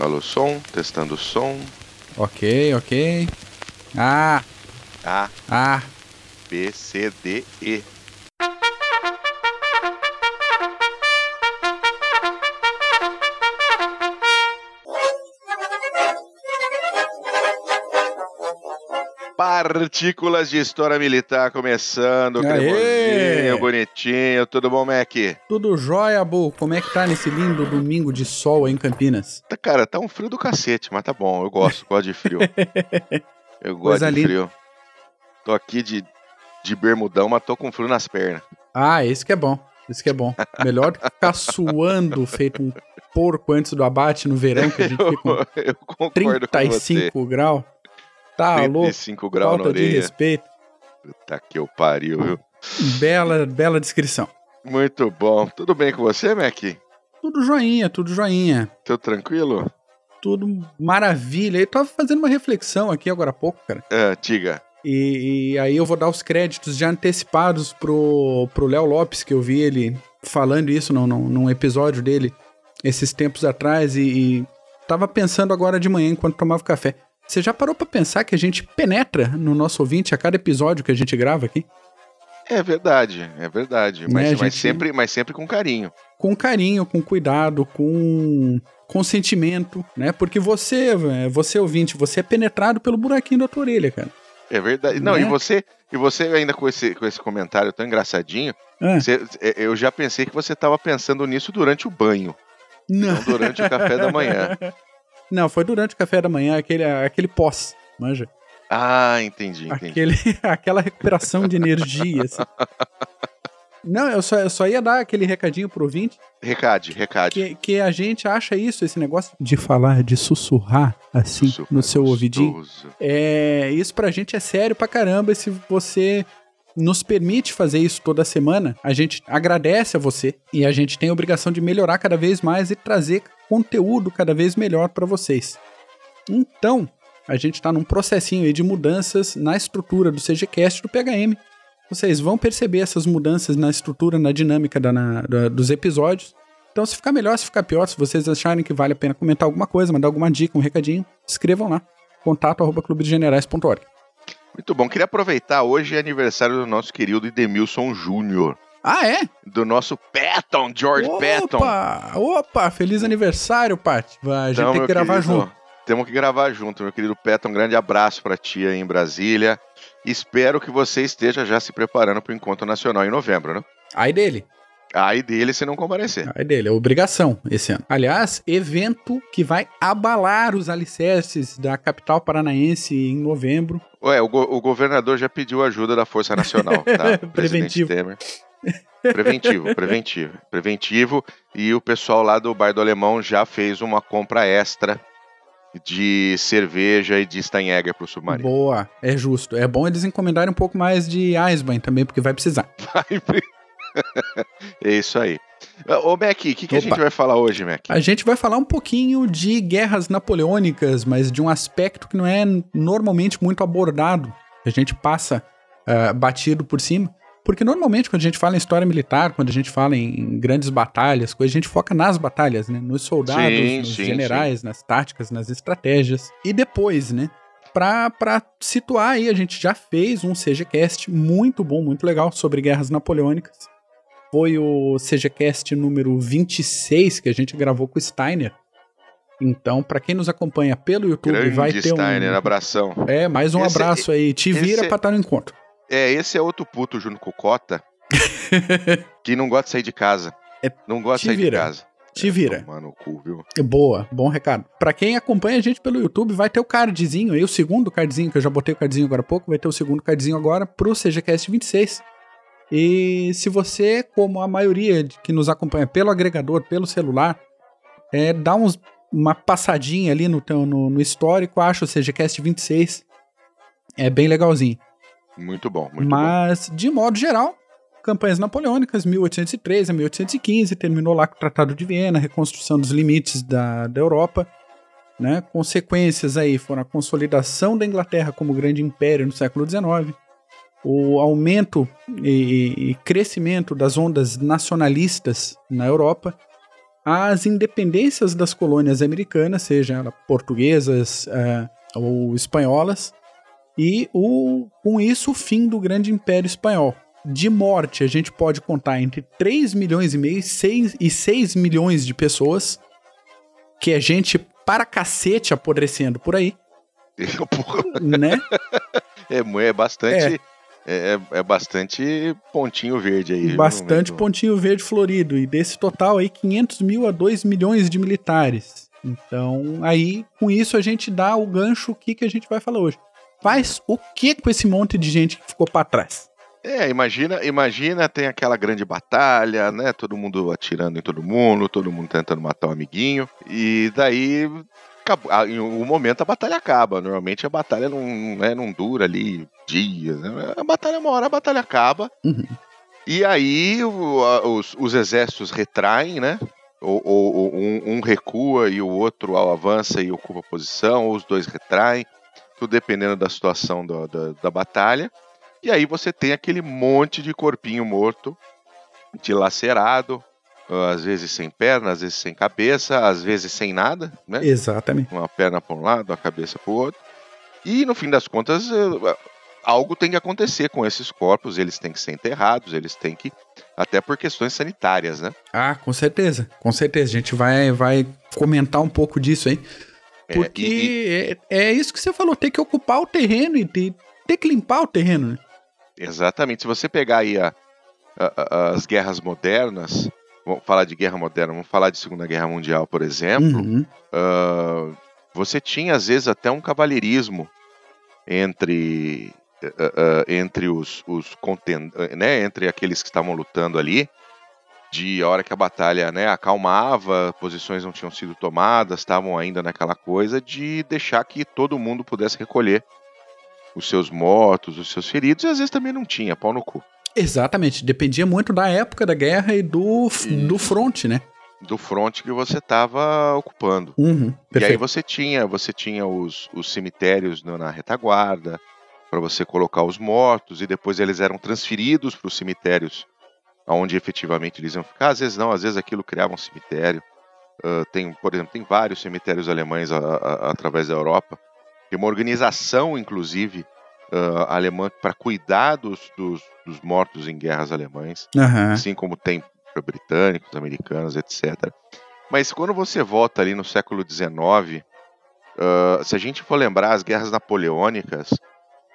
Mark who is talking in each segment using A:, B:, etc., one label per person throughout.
A: Alô, som, testando o som.
B: Ok, ok. Ah,
A: A,
B: ah.
A: B, C, D, E. Partículas de História Militar começando, cremosinho, bonitinho. Tudo bom, Mac?
B: Tudo jóia, Bu. Como é que tá nesse lindo domingo de sol aí em Campinas?
A: Tá, Cara, tá um frio do cacete, mas tá bom. Eu gosto, gosto de frio. Eu gosto
B: Coisa
A: de
B: linda.
A: frio. Tô aqui de, de bermudão, mas tô com frio nas pernas.
B: Ah, esse que é bom. Esse que é bom. Melhor do que ficar suando feito um porco antes do abate no verão, que a gente fica com
A: Eu, eu concordo com você.
B: 35 graus. Tá louco.
A: 35 graus na
B: Falta de
A: orelha.
B: respeito.
A: Puta que eu pariu, viu?
B: Bela, bela descrição.
A: Muito bom. Tudo bem com você, Mac?
B: Tudo joinha, tudo joinha.
A: Tudo tranquilo?
B: Tudo maravilha. Eu tava fazendo uma reflexão aqui agora há pouco, cara.
A: É, diga.
B: E, e aí eu vou dar os créditos já antecipados pro pro Léo Lopes, que eu vi ele falando isso num, num, num episódio dele esses tempos atrás e, e tava pensando agora de manhã enquanto tomava café. Você já parou pra pensar que a gente penetra no nosso ouvinte a cada episódio que a gente grava aqui?
A: É verdade, é verdade. Mas,
B: Né,
A: mas
B: gente?
A: sempre, mas sempre com carinho.
B: Com carinho, com cuidado, com consentimento, né? Porque você, é, você ouvinte, você é penetrado pelo buraquinho da tua orelha, cara.
A: É verdade. Não,
B: Né?
A: e você, e você ainda com esse, com esse comentário tão engraçadinho,
B: Ah,
A: você- é, eu já pensei que você tava pensando nisso durante o banho,
B: não.
A: não durante o café da manhã.
B: Não, foi durante o café da manhã, aquele, aquele pós, manja.
A: Ah, entendi, entendi.
B: Aquele, aquela recuperação de energia, assim. Não, eu só, eu só ia dar aquele recadinho pro ouvinte
A: Recade, recade.
B: que, que a gente acha isso, esse negócio de falar, de sussurrar, assim,
A: Super
B: no seu ouvidinho.
A: gostoso.
B: É, isso pra gente é sério pra caramba. E se você nos permite fazer isso toda semana, a gente agradece a você e a gente tem a obrigação de melhorar cada vez mais e trazer conteúdo cada vez melhor pra vocês. Então, a gente tá num processinho aí de mudanças na estrutura do CGCast do PHM. Vocês vão perceber essas mudanças na estrutura, na dinâmica da- na- da- dos episódios. Então, se ficar melhor, se ficar pior, se vocês acharem que vale a pena comentar alguma coisa, mandar alguma dica, um recadinho, escrevam lá contato arroba clubedegenerais.org.
A: Muito bom. Queria aproveitar, hoje é aniversário do nosso querido Edemilson Júnior,
B: Ah, é?
A: do nosso Patton, George Patton.
B: Opa! Opa! Feliz aniversário, Paty. A gente
A: Então,
B: tem que gravar
A: querido,
B: junto.
A: Temos que gravar junto, meu querido Petton. Um grande abraço pra ti aí em Brasília. Espero que você esteja já se preparando para o encontro nacional em novembro, né?
B: Aí dele.
A: Aí dele se não comparecer.
B: Aí dele. É obrigação esse ano. Aliás, evento que vai abalar os alicerces da capital paranaense em novembro.
A: Ué, o, go- o governador já pediu ajuda da Força Nacional, tá?
B: Preventivo.
A: Temer. Preventivo, preventivo. Preventivo. E o pessoal lá do Bar do Alemão já fez uma compra extra de cerveja e de Steinegger pro submarino.
B: Boa. É justo. É bom eles encomendarem um pouco mais de Eisbein também, porque vai precisar.
A: Vai pre- é isso aí. Ô, Mac, o que, que a gente vai falar hoje, Mac?
B: A gente vai falar um pouquinho de guerras napoleônicas, mas de um aspecto que não é normalmente muito abordado. A gente passa ah, batido por cima. Porque normalmente quando a gente fala em história militar, quando a gente fala em grandes batalhas, a gente foca nas batalhas, né? Nos soldados,
A: Sim,
B: nos
A: sim,
B: generais, nas táticas, nas estratégias. E depois, né? Pra, pra situar aí, a gente já fez um CGCast muito bom, muito legal sobre guerras napoleônicas. Foi o CGCast número 26 que a gente gravou com o Steiner. Então, pra quem nos acompanha pelo YouTube,
A: Grande
B: vai ter
A: Steiner,
B: um.
A: abração.
B: É, mais um
A: Esse-
B: abraço aí. Te vira
A: esse-
B: pra estar no encontro.
A: É, esse é outro puto junto com o Cota que não gosta de sair de casa.
B: É,
A: não gosta de sair
B: vira.
A: de casa.
B: Te
A: É,
B: vira.
A: Tomar no cu, viu?
B: Boa, bom recado. Pra quem acompanha a gente pelo YouTube, vai ter o cardzinho aí, o segundo cardzinho, que eu já botei o cardzinho agora há pouco, vai ter o segundo cardzinho agora pro CGCast 26. E se você, como a maioria que nos acompanha pelo agregador, pelo celular, é, dá uns, uma passadinha ali no, teu- no, no histórico, acha o CGCast 26. É bem legalzinho.
A: Muito bom, muito bom.
B: Mas, de modo geral, campanhas napoleônicas, 1813 a 1815, terminou lá com o Tratado de Viena, reconstrução dos limites da, da Europa. Né? Consequências aí foram a consolidação da Inglaterra como grande império no século XIX, o aumento e, e crescimento das ondas nacionalistas na Europa as independências das colônias americanas, sejam portuguesas uh, ou espanholas, e o, com isso o fim do grande império espanhol. De morte, a gente pode contar entre 3 milhões e meio 6, e 6 milhões de pessoas, que é gente para cacete apodrecendo por aí. né?
A: É, é bastante. É. É, é, é, bastante pontinho verde aí.
B: Bastante pontinho verde florido. E desse total aí, 500 mil a 2 milhões de militares. Então, aí, com isso, a gente dá o gancho, o que, que a gente vai falar hoje. Faz o que com esse monte de gente que ficou para trás?
A: É, imagina, imagina, tem aquela grande batalha, né? Todo mundo atirando em todo mundo, todo mundo tentando matar um amiguinho. E daí em um momento a batalha acaba. Normalmente a batalha não, né, não dura ali dias. Né? A batalha, uma hora a batalha acaba. Uhum. E aí o, a, os, os, exércitos retraem, né? Ou, ou um, um, recua e o outro avança e ocupa posição, ou os dois retraem, tudo dependendo da situação do, da, da batalha. E aí você tem aquele monte de corpinho morto, dilacerado, às vezes sem perna, às vezes sem cabeça, às vezes sem nada, né?
B: Exatamente.
A: Uma perna para um lado, a cabeça para o outro. E no fim das contas, eh, algo tem que acontecer com esses corpos, eles têm que ser enterrados, eles têm que. Até por questões sanitárias, né?
B: Ah, com certeza, com certeza. A gente vai, vai comentar um pouco disso aí. É, porque é, e, é, é, isso que você falou, tem que ocupar o terreno e ter, ter que limpar o terreno, né?
A: Exatamente. Se você pegar aí a, a, a, as guerras modernas, vamos falar de guerra moderna, vamos falar de Segunda Guerra Mundial, por exemplo, uhum. uh, você tinha às vezes até um cavalheirismo entre uh, uh, entre os, os content... né, entre aqueles que estavam lutando ali, de hora que a batalha né, acalmava, posições não tinham sido tomadas, estavam ainda naquela coisa de deixar que todo mundo pudesse recolher os seus mortos, os seus feridos, e às vezes também não tinha, pau no cu.
B: Exatamente, dependia muito da época da guerra e do, do front, né?
A: Do front que você estava ocupando.
B: Uhum,
A: e aí você tinha, você tinha os, os cemitérios na retaguarda para você colocar os mortos e depois eles eram transferidos para os cemitérios onde efetivamente eles iam ficar. Às vezes não, às vezes aquilo criava um cemitério. Uh, tem, por exemplo, tem vários cemitérios alemães a, a, através da Europa. Tem uma organização, inclusive, uh, alemã para cuidar dos, dos, dos, mortos em guerras alemães, uhum. assim como tem para britânicos, americanos, etc. Mas quando você volta ali no século XIX, uh, ah, se a gente for lembrar as guerras napoleônicas,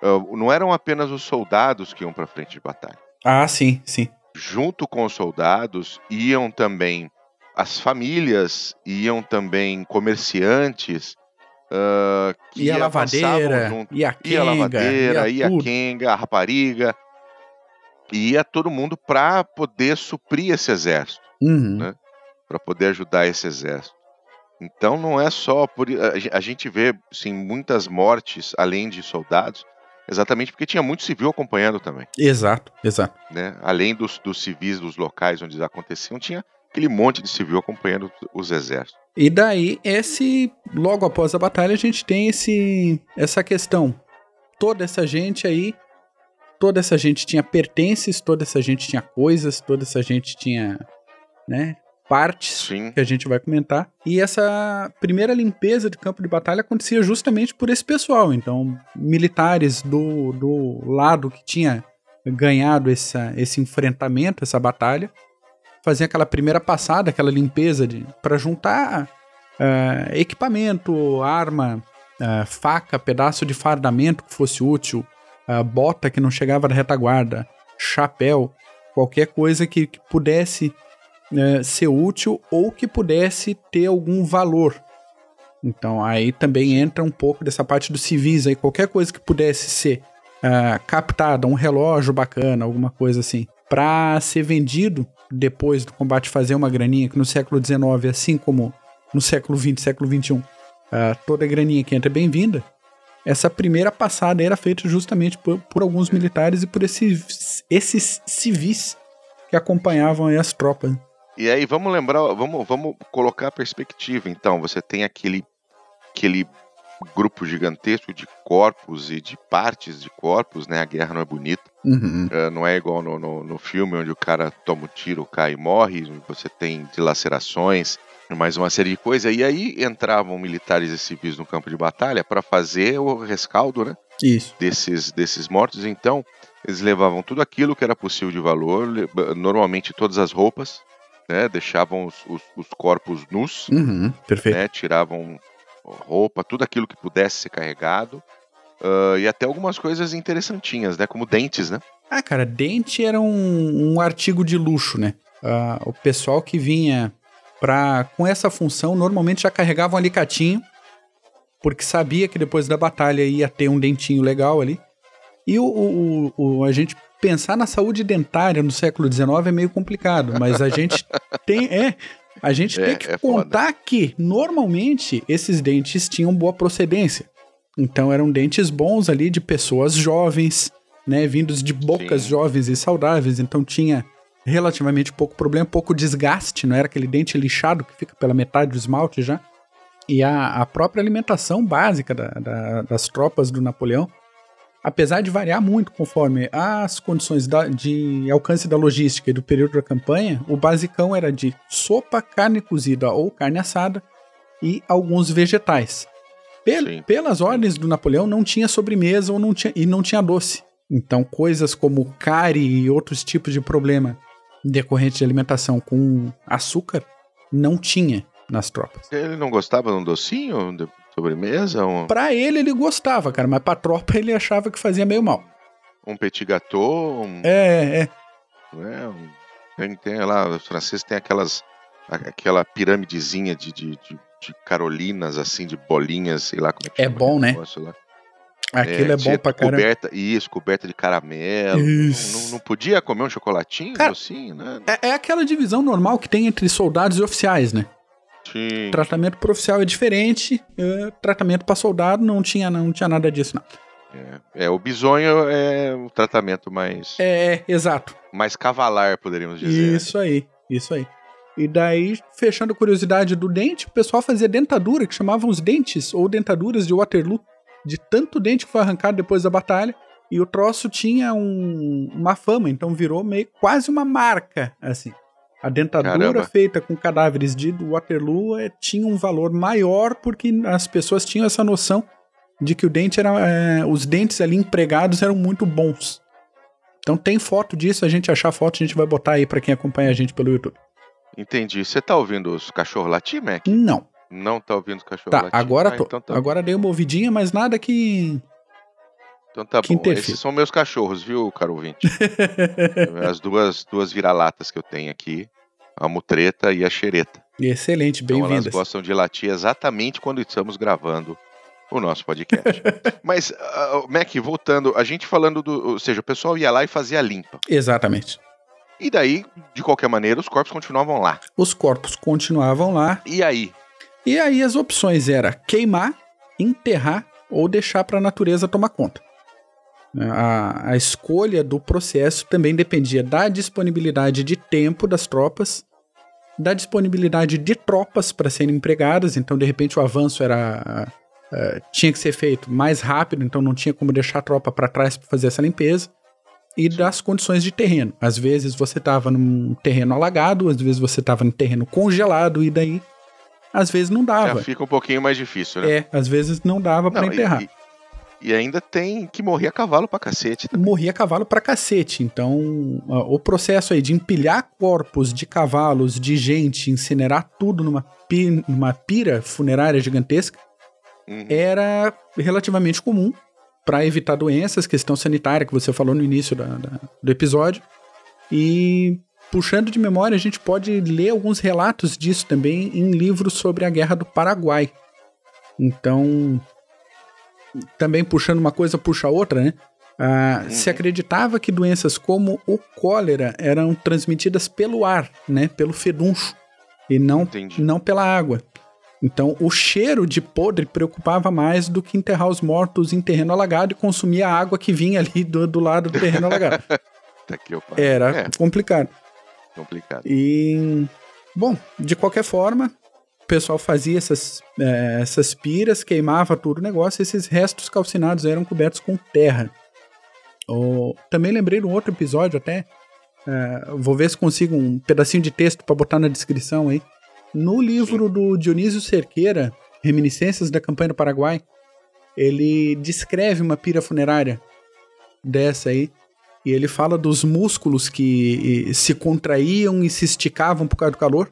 A: uh, não eram apenas os soldados que iam para frente de batalha.
B: Ah, sim, sim.
A: Junto com os soldados iam também as famílias, iam também comerciantes,
B: Uh, e a lavadeira, junto. e a Kenga,
A: e a lavadeira, e a, e a Kenga, a rapariga. E ia todo mundo para poder suprir esse exército, uhum. né? para poder ajudar esse exército. Então não é só por a gente vê sim muitas mortes além de soldados, exatamente porque tinha muito civil acompanhando também.
B: Exato, exato.
A: Né? Além dos, dos civis dos locais onde aconteciam, tinha aquele monte de civil acompanhando os exércitos.
B: E daí, esse logo após a batalha, a gente tem esse essa questão. Toda essa gente aí, toda essa gente tinha pertences, toda essa gente tinha coisas, toda essa gente tinha, né, partes Sim. que a gente vai comentar. E essa primeira limpeza de campo de batalha acontecia justamente por esse pessoal. Então, militares do, do lado que tinha ganhado essa, esse enfrentamento, essa batalha, faziam aquela primeira passada, aquela limpeza para juntar uh, equipamento, arma, uh, faca, pedaço de fardamento que fosse útil, uh, bota que não chegava na retaguarda, chapéu, qualquer coisa que, que pudesse ser útil ou que pudesse ter algum valor. Então aí também entra um pouco dessa parte dos civis aí, qualquer coisa que pudesse ser captada, um relógio bacana, alguma coisa assim, para ser vendido depois do combate fazer uma graninha, que no século XIX, assim como no século XX, século XXI, uh, toda graninha que entra é bem-vinda, essa primeira passada era feita justamente por, por alguns militares e por esses, esses civis que acompanhavam as tropas.
A: E aí, vamos lembrar, vamos, vamos colocar a perspectiva. Então, você tem aquele, aquele grupo gigantesco de corpos e de partes de corpos, né? A guerra não é bonita.
B: Uhum.
A: Uh, não é igual no, no, no, filme onde o cara toma um tiro, cai e morre, você tem dilacerações, mais uma série de coisas. E aí entravam militares e civis no campo de batalha para fazer o rescaldo, né?
B: Isso.
A: Desses, desses mortos. Então, eles levavam tudo aquilo que era possível de valor, normalmente todas as roupas, né? Deixavam os, os, os corpos nus,
B: uhum. Perfeito.
A: Né? Tiravam roupa, tudo aquilo que pudesse ser carregado. Uh, e até algumas coisas interessantinhas, né? Como dentes, né?
B: Ah, cara, dente era um, um artigo de luxo, né? Uh, o pessoal que vinha pra, com essa função normalmente já carregava um alicatinho, porque sabia que depois da batalha ia ter um dentinho legal ali. E o, o, o a gente pensar na saúde dentária no século XIX é meio complicado, mas a gente tem. É, a gente é, tem que é contar foda. que, normalmente, esses dentes tinham boa procedência. Então eram dentes bons ali de pessoas jovens, né? Vindos de bocas Sim. jovens e saudáveis. Então tinha relativamente pouco problema, pouco desgaste, não era aquele dente lixado que fica pela metade do esmalte já. E a, a própria alimentação básica da, da, das tropas do Napoleão apesar de variar muito conforme as condições da, de alcance da logística e do período da campanha, o basicão era de sopa, carne cozida ou carne assada e alguns vegetais. Pel, pelas ordens do Napoleão, não tinha sobremesa ou não tinha, e não tinha doce. Então, coisas como cárie e outros tipos de problema decorrente de alimentação com açúcar não tinha nas tropas.
A: Ele não gostava de um docinho? Sobremesa? Um...
B: Pra ele, ele gostava, cara, mas pra tropa ele achava que fazia meio mal.
A: Um petit gâteau? Um...
B: É, é.
A: é um... tem, tem lá, os franceses têm aquelas, aquela piramidezinha de, de, de, de, carolinas, assim, de bolinhas, sei lá como é que
B: É bom, né? Lá. Aquilo é, é bom pra caramba.
A: Coberta, isso, coberta de caramelo. Não, não, não, podia comer um chocolatinho, Cara, assim, né?
B: É, é aquela divisão normal que tem entre soldados e oficiais, né?
A: Sim.
B: Tratamento pro oficial é diferente, uh, tratamento para soldado não tinha, não tinha nada disso, não.
A: É, é, o bisonho é o tratamento mais.
B: É, é exato.
A: Mais cavalar, poderíamos dizer.
B: Isso aí, isso aí. E daí, fechando a curiosidade do dente, o pessoal fazia dentadura, que chamavam os dentes, ou dentaduras de Waterloo, de tanto dente que foi arrancado depois da batalha. E o troço tinha um, uma fama, então virou meio quase uma marca, assim. A dentadura Caramba. feita com cadáveres de Waterloo é, tinha um valor maior porque as pessoas tinham essa noção de que o dente era, é, os dentes ali empregados eram muito bons. Então tem foto disso, a gente achar foto, a gente vai botar aí para quem acompanha a gente pelo YouTube.
A: Entendi. Você tá ouvindo os cachorros latir, Mac?
B: Não.
A: Não tá ouvindo os cachorros
B: tá,
A: latir?
B: Agora, ah, então tá agora dei uma ouvidinha, mas nada que
A: então tá bom. Esses são meus cachorros, viu, caro ouvinte? As duas, duas vira-latas que eu tenho aqui a mutreta e a xereta.
B: Excelente, bem-vindas.
A: Então elas gostam de latir exatamente quando estamos gravando o nosso podcast. Mas, uh, Mac, voltando, a gente falando do. Ou seja, o pessoal ia lá e fazia limpa.
B: Exatamente.
A: E daí, de qualquer maneira, os corpos continuavam lá.
B: Os corpos continuavam lá.
A: E aí?
B: E aí as opções era queimar, enterrar ou deixar para a natureza tomar conta. A, a escolha do processo também dependia da disponibilidade de tempo das tropas, da disponibilidade de tropas para serem empregadas, então de repente o avanço era uh, tinha que ser feito mais rápido, então não tinha como deixar a tropa para trás para fazer essa limpeza, e das condições de terreno. Às vezes você estava num terreno alagado, às vezes você estava num terreno congelado, e daí às vezes não dava.
A: Já fica um pouquinho mais difícil, né?
B: É, às vezes não dava para enterrar.
A: E, e ainda tem que morrer a cavalo pra cacete.
B: Também. Morrer a cavalo pra cacete. Então, o processo aí de empilhar corpos de cavalos, de gente, incinerar tudo numa, pi numa pira funerária gigantesca, uhum. era relativamente comum para evitar doenças, questão sanitária que você falou no início da, da, do episódio. E puxando de memória, a gente pode ler alguns relatos disso também em livros sobre a Guerra do Paraguai. Então, também puxando uma coisa, puxa outra, né? Ah, uhum. Se acreditava que doenças como o cólera eram transmitidas pelo ar, né? Pelo feduncho, e não, não pela água. Então, o cheiro de podre preocupava mais do que enterrar os mortos em terreno alagado e consumir a água que vinha ali do, do lado do terreno alagado.
A: Tá
B: Era é. complicado.
A: Complicado.
B: E, bom, de qualquer forma, o pessoal fazia essas, é, essas piras, queimava tudo o negócio, esses restos calcinados eram cobertos com terra. Oh, também lembrei de um outro episódio até. É, vou ver se consigo um pedacinho de texto para botar na descrição aí. No livro do Dionísio Cerqueira, Reminiscências da Campanha do Paraguai, ele descreve uma pira funerária dessa aí. E ele fala dos músculos que se contraíam e se esticavam por causa do calor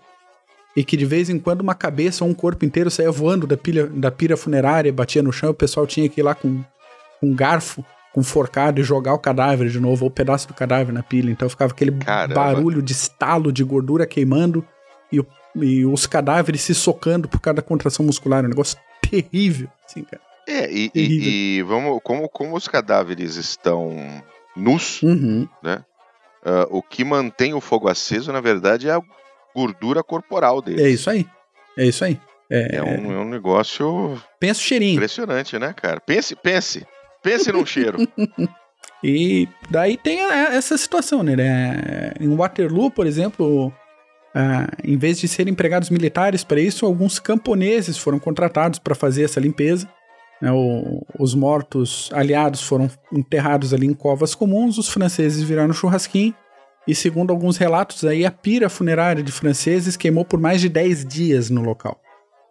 B: e que de vez em quando uma cabeça ou um corpo inteiro saía voando da, pilha, da pira funerária, batia no chão, o pessoal tinha que ir lá com, com um garfo, com forcado e jogar o cadáver de novo, ou o um pedaço do cadáver na pilha. Então ficava aquele Caramba. barulho de estalo de gordura queimando e, e, os cadáveres se socando por cada contração muscular. Um negócio terrível, assim, cara.
A: É, e, e, e vamos, como, como os cadáveres estão nus, uhum. né? Uh, o que mantém o fogo aceso, na verdade, é a gordura corporal deles.
B: É isso aí. É isso aí.
A: É, é, um, é um negócio.
B: Pensa o cheirinho.
A: Impressionante, né, cara? Pense, pense. Pense num cheiro.
B: E daí tem essa situação, né? Em Waterloo, por exemplo, uh, em vez de serem empregados militares para isso, alguns camponeses foram contratados para fazer essa limpeza. Né? O, os mortos aliados foram enterrados ali em covas comuns, os franceses viraram churrasquinho e segundo alguns relatos aí, a pira funerária de franceses queimou por mais de 10 dias no local.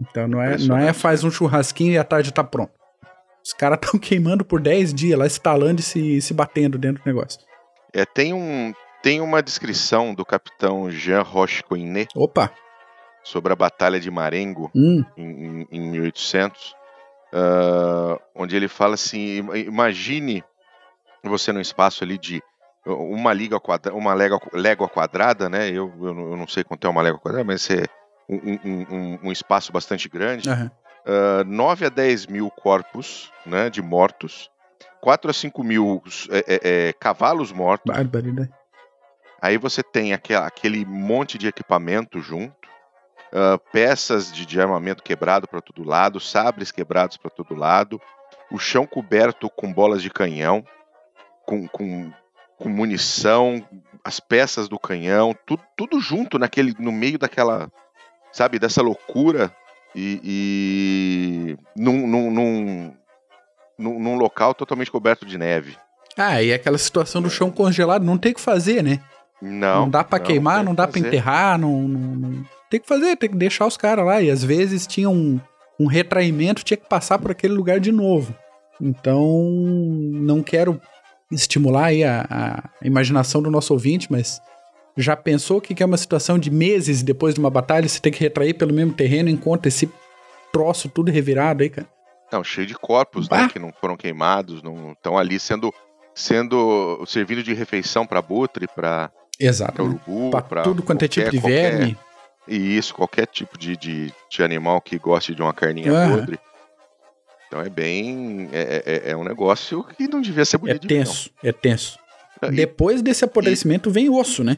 B: Então não é, não é faz um churrasquinho e à tarde tá pronto. Os caras estão queimando por 10 dias lá, estalando e se, se batendo dentro do negócio.
A: É, tem, um, tem uma descrição do capitão Jean Rochecoinet.
B: Opa!
A: Sobre a Batalha de Marengo, hum. em, em, em 1800, uh, ah, onde ele fala assim: imagine você num espaço ali de uma liga quadra, uma légua, légua quadrada, né? Eu, eu, não sei quanto é uma légua quadrada, mas é um, um, um espaço bastante grande. Uhum. Uh, 9 a 10 mil corpos né, de mortos, 4 a 5 mil é, é, é, cavalos mortos.
B: Barbaridade.
A: Aí você tem aquele, aquele monte de equipamento junto, uh, peças de, de armamento quebrado para todo lado, sabres quebrados para todo lado, o chão coberto com bolas de canhão, com, com com munição, as peças do canhão, tudo, tudo junto naquele, no meio daquela, sabe, dessa loucura e, e num, num, num, num, local totalmente coberto de neve.
B: Ah, e aquela situação do chão congelado, não tem o que fazer, né?
A: Não.
B: Não dá para queimar, não dá para enterrar, não, não, não, Tem que fazer, tem que deixar os caras lá. E às vezes tinha um, um retraimento, tinha que passar por aquele lugar de novo. Então, não quero estimular aí a, a imaginação do nosso ouvinte, mas já pensou que é uma situação de meses depois de uma batalha, você tem que retrair pelo mesmo terreno, encontra esse troço tudo revirado aí, cara?
A: Não, cheio de corpos, né, que não foram queimados, não estão ali sendo sendo servindo de refeição para butre, para
B: Exato.
A: urubu,
B: para tudo quanto qualquer, é tipo de verme. Qualquer,
A: e isso, qualquer tipo de, de, de, animal que goste de uma carninha uhum. podre. Então é bem. É, é, é, um negócio que não devia ser bonito.
B: É tenso, é tenso. É, e, Depois desse apodrecimento e, vem osso, né?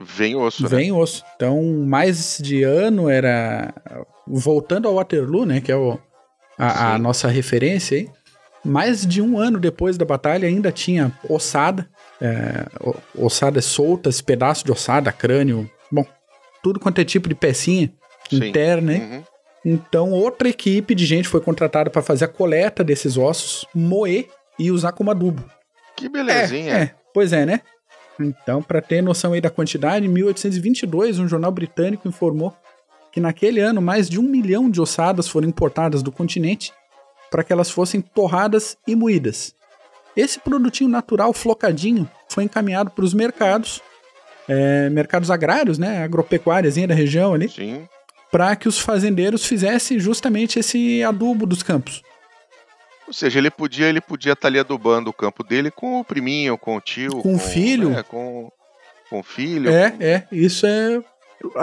A: Vem osso,
B: né? Vem osso. Então, mais de ano era. Voltando ao Waterloo, né? Que é o, a, a nossa referência aí. Mais de um ano depois da batalha ainda tinha ossada, é, ossadas soltas, pedaços de ossada, crânio, bom, tudo quanto é tipo de pecinha Sim. interna, hein? Uhum. Então, outra equipe de gente foi contratada para fazer a coleta desses ossos, moer e usar como adubo.
A: Que belezinha.
B: É, é. Pois é, né? Então, para ter noção aí da quantidade, em 1822, um jornal britânico informou que naquele ano mais de um milhão de ossadas foram importadas do continente para que elas fossem torradas e moídas. Esse produtinho natural flocadinho foi encaminhado para os mercados, é, mercados agrários, né, agropecuárias da região ali.
A: Sim
B: para que os fazendeiros fizessem justamente esse adubo dos campos.
A: Ou seja, ele podia ele podia estar tá ali adubando o campo dele com o priminho, com o tio,
B: com, com o filho,
A: é, com, com o filho.
B: É,
A: com...
B: é, isso é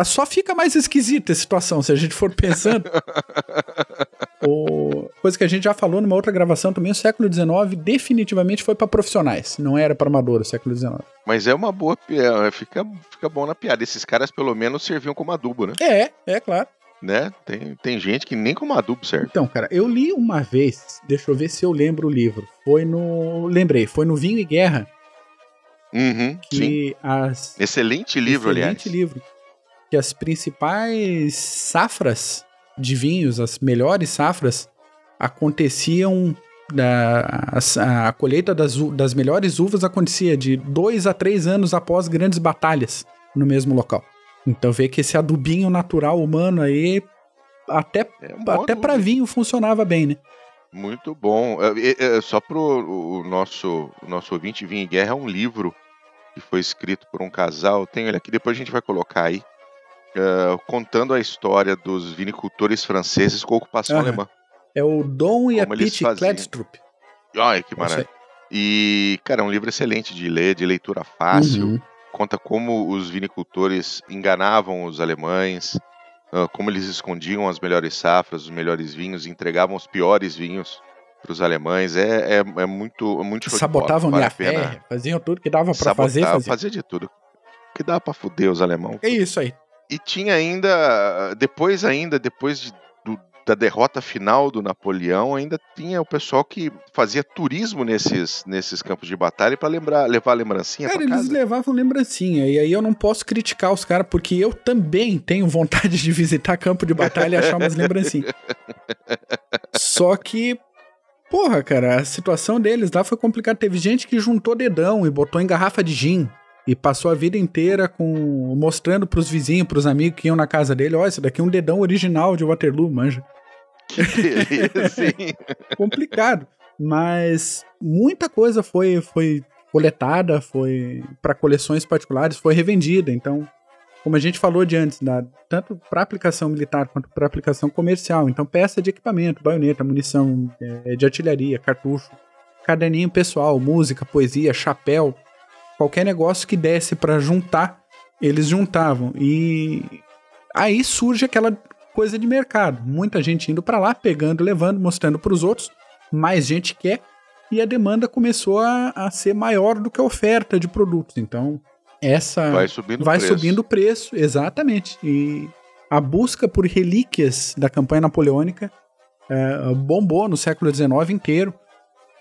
B: só fica mais esquisita a situação se a gente for pensando. o... Coisa que a gente já falou numa outra gravação também, o século XIX definitivamente foi para profissionais, não era para amadores o século XIX.
A: Mas é uma boa, é, fica, fica bom na piada. Esses caras pelo menos serviam como adubo, né?
B: É, é claro.
A: Né? Tem, tem gente que nem como adubo serve.
B: Então, cara, eu li uma vez, deixa eu ver se eu lembro o livro. Foi no. Lembrei, foi no Vinho e Guerra.
A: Uhum,
B: que sim. As...
A: Excelente livro,
B: Excelente
A: aliás.
B: Excelente livro que as principais safras de vinhos, as melhores safras, aconteciam. A, a, a colheita das, das melhores uvas acontecia de dois a três anos após grandes batalhas no mesmo local. Então vê que esse adubinho natural humano aí até, é um até para vinho funcionava bem, né?
A: Muito bom. É, é, só pro o nosso, o nosso ouvinte, Vinho e Guerra é um livro que foi escrito por um casal. Tenho ele aqui, depois a gente vai colocar aí. Uh, contando a história dos vinicultores franceses com a ocupação uhum. alemã.
B: É o Dom e a Pete Kledstrup.
A: Ai, que maravilha. E, cara, é um livro excelente de ler, de leitura fácil. Uhum. Conta como os vinicultores enganavam os alemães, uh, como eles escondiam as melhores safras, os melhores vinhos, entregavam os piores vinhos para os alemães. É, é, é muito, é muito
B: Sabotavam vale a fé, faziam tudo que dava para fazer.
A: Fazia. fazia de tudo que dava para fuder os alemães.
B: É isso aí.
A: E tinha ainda, depois ainda, depois de da derrota final do Napoleão, ainda tinha o pessoal que fazia turismo nesses, nesses campos de batalha para lembrar, levar lembrancinha
B: Cara,
A: eles
B: levavam lembrancinha. E aí eu não posso criticar os caras, porque eu também tenho vontade de visitar campo de batalha e achar umas lembrancinhas. Só que, porra, cara, a situação deles lá foi complicada. Teve gente que juntou dedão e botou em garrafa de gin. E passou a vida inteira com mostrando pros vizinhos, pros amigos que iam na casa dele, ó, oh, esse daqui é um dedão original de Waterloo, manja.
A: Que beleza, sim.
B: Complicado. Mas muita coisa foi, foi coletada, foi para coleções particulares, foi revendida. Então, como a gente falou de antes, da, tanto para aplicação militar quanto para aplicação comercial. Então, peça de equipamento, baioneta, munição é, de artilharia, cartucho, caderninho pessoal, música, poesia, chapéu, qualquer negócio que desse para juntar, eles juntavam. E aí surge aquela coisa de mercado. Muita gente indo para lá, pegando, levando, mostrando para os outros. Mais gente quer e a demanda começou a, a, ser maior do que a oferta de produtos. Então, essa
A: vai subindo
B: vai
A: o preço.
B: subindo o preço, exatamente. E a busca por relíquias da campanha napoleônica é, bombou no século XIX inteiro.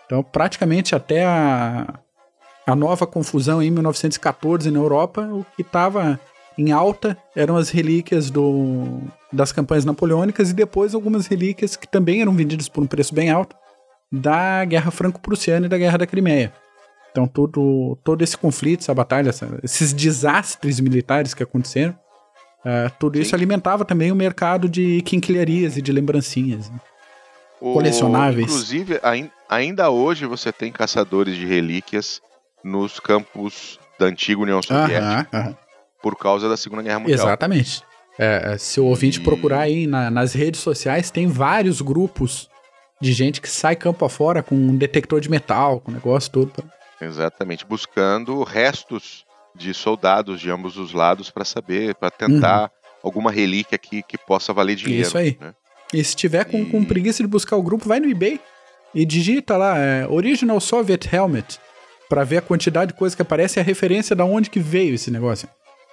B: Então, praticamente até a, a nova confusão em 1914 na Europa, o que estava em alta eram as relíquias do, das campanhas napoleônicas e depois algumas relíquias que também eram vendidas por um preço bem alto da Guerra Franco-Prussiana e da Guerra da Crimeia. Então todo, todo esse conflito, essa batalha, essa, esses desastres militares que aconteceram, uh, tudo Sim. isso alimentava também o mercado de quinquilharias e de lembrancinhas. Né?
A: O, colecionáveis. Inclusive, ainda hoje você tem caçadores de relíquias nos campos da antiga União Soviética. Por causa da Segunda Guerra Mundial.
B: Exatamente. É, é, se o ouvinte e... procurar aí na, nas redes sociais, tem vários grupos de gente que sai campo afora com um detector de metal, com o negócio todo.
A: Exatamente, buscando restos de soldados de ambos os lados para saber, para tentar uhum. alguma relíquia que, que possa valer dinheiro.
B: Isso aí. Né? E se tiver com, e... com preguiça de buscar o grupo, vai no eBay e digita lá é, Original Soviet Helmet para ver a quantidade de coisa que aparece e a referência da onde que veio esse negócio.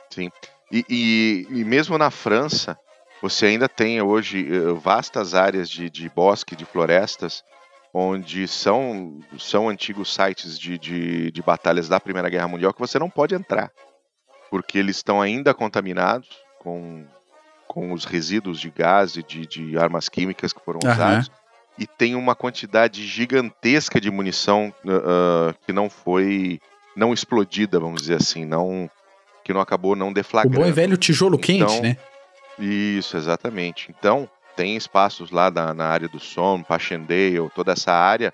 A: Sim. E, e, e, mesmo na França, você ainda tem hoje eh, vastas áreas de, de bosque, de florestas, onde são, são antigos sites de, de, de batalhas da Primeira Guerra Mundial que você não pode entrar, porque eles estão ainda contaminados com, com os resíduos de gás e de, de armas químicas que foram uhum. usados, e tem uma quantidade gigantesca de munição uh, que não foi não explodida, vamos dizer assim, não que não acabou não deflagrando.
B: O bom e velho tijolo quente, então, né?
A: Isso, exatamente. Então, tem espaços lá na, na área do Somme, Passchendaele, toda essa área,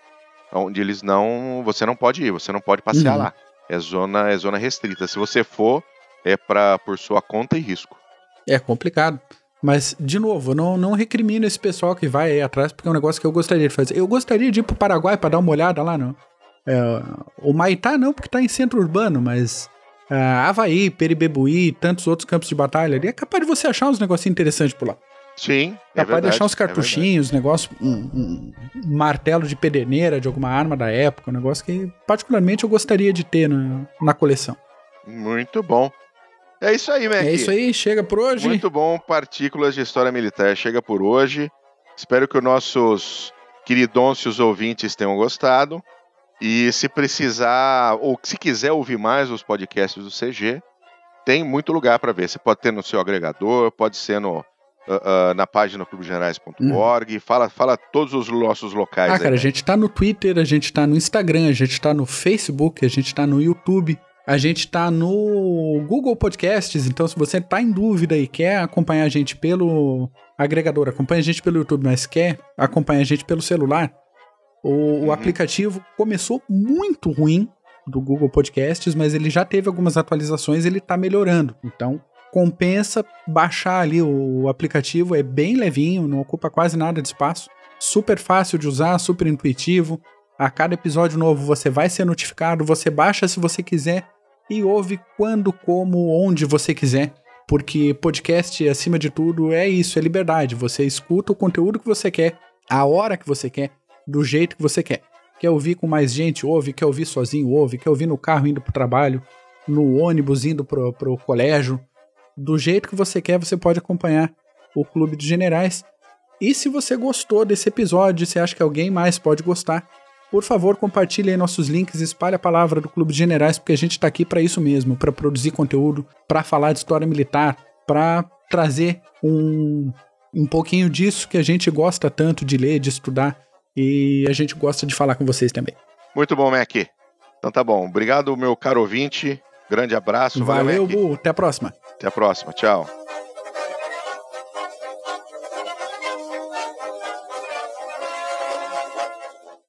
A: onde eles não. Você não pode ir, você não pode passear uhum. lá. É zona, é zona restrita. Se você for, é pra, por sua conta e risco.
B: É complicado. Mas, de novo, eu não, não recrimino esse pessoal que vai aí atrás, porque é um negócio que eu gostaria de fazer. Eu gostaria de ir pro Paraguai para dar uma olhada lá, não. É, o Maitá não, porque tá em centro urbano, mas uh, Havaí, Peribebuí, tantos outros campos de batalha ali, é capaz de você achar uns negocinhos interessantes por lá.
A: Sim.
B: É capaz verdade, de achar uns é cartuchinhos, é negócio, um, um, um, martelo de pederneira de alguma arma da época, um negócio que particularmente eu gostaria de ter na, na coleção.
A: Muito bom. É isso aí, Mac.
B: É isso aí, chega por hoje.
A: Muito bom, Partículas de História Militar. Chega por hoje. Espero que os nossos queridôncios ouvintes tenham gostado. E se precisar, ou se quiser ouvir mais os podcasts do CG, tem muito lugar para ver. Você pode ter no seu agregador, pode ser no, uh, uh, na página clubegenerais.org. Uhum. Fala, fala todos os nossos locais.
B: Ah, aí, cara, a gente tá no Twitter, a gente tá no Instagram, a gente tá no Facebook, a gente tá no YouTube. A gente tá no Google Podcasts, então se você tá em dúvida e quer acompanhar a gente pelo agregador, acompanha a gente pelo YouTube, mas quer acompanhar a gente pelo celular, o, uhum. o aplicativo começou muito ruim do Google Podcasts, mas ele já teve algumas atualizações, ele tá melhorando. Então, compensa baixar ali o aplicativo, é bem levinho, não ocupa quase nada de espaço, super fácil de usar, super intuitivo. A cada episódio novo você vai ser notificado, você baixa se você quiser e ouve quando, como, onde você quiser. Porque podcast, acima de tudo, é isso, é liberdade. Você escuta o conteúdo que você quer, a hora que você quer, do jeito que você quer. Quer ouvir com mais gente? Ouve. Quer ouvir sozinho? Ouve. Quer ouvir no carro indo pro trabalho? No ônibus indo pro, pro colégio? Do jeito que você quer, você pode acompanhar o Clube dos Generais. E se você gostou desse episódio, se acha que alguém mais pode gostar, por favor, compartilhe aí nossos links, espalhe a palavra do Clube de Generais, porque a gente está aqui para isso mesmo, para produzir conteúdo, para falar de história militar, para trazer um, um pouquinho disso que a gente gosta tanto de ler, de estudar, e a gente gosta de falar com vocês também.
A: Muito bom, Mac. Então tá bom. Obrigado, meu caro ouvinte. Grande abraço.
B: Valeu, Valeu Bu. Até a próxima.
A: Até a próxima. Tchau.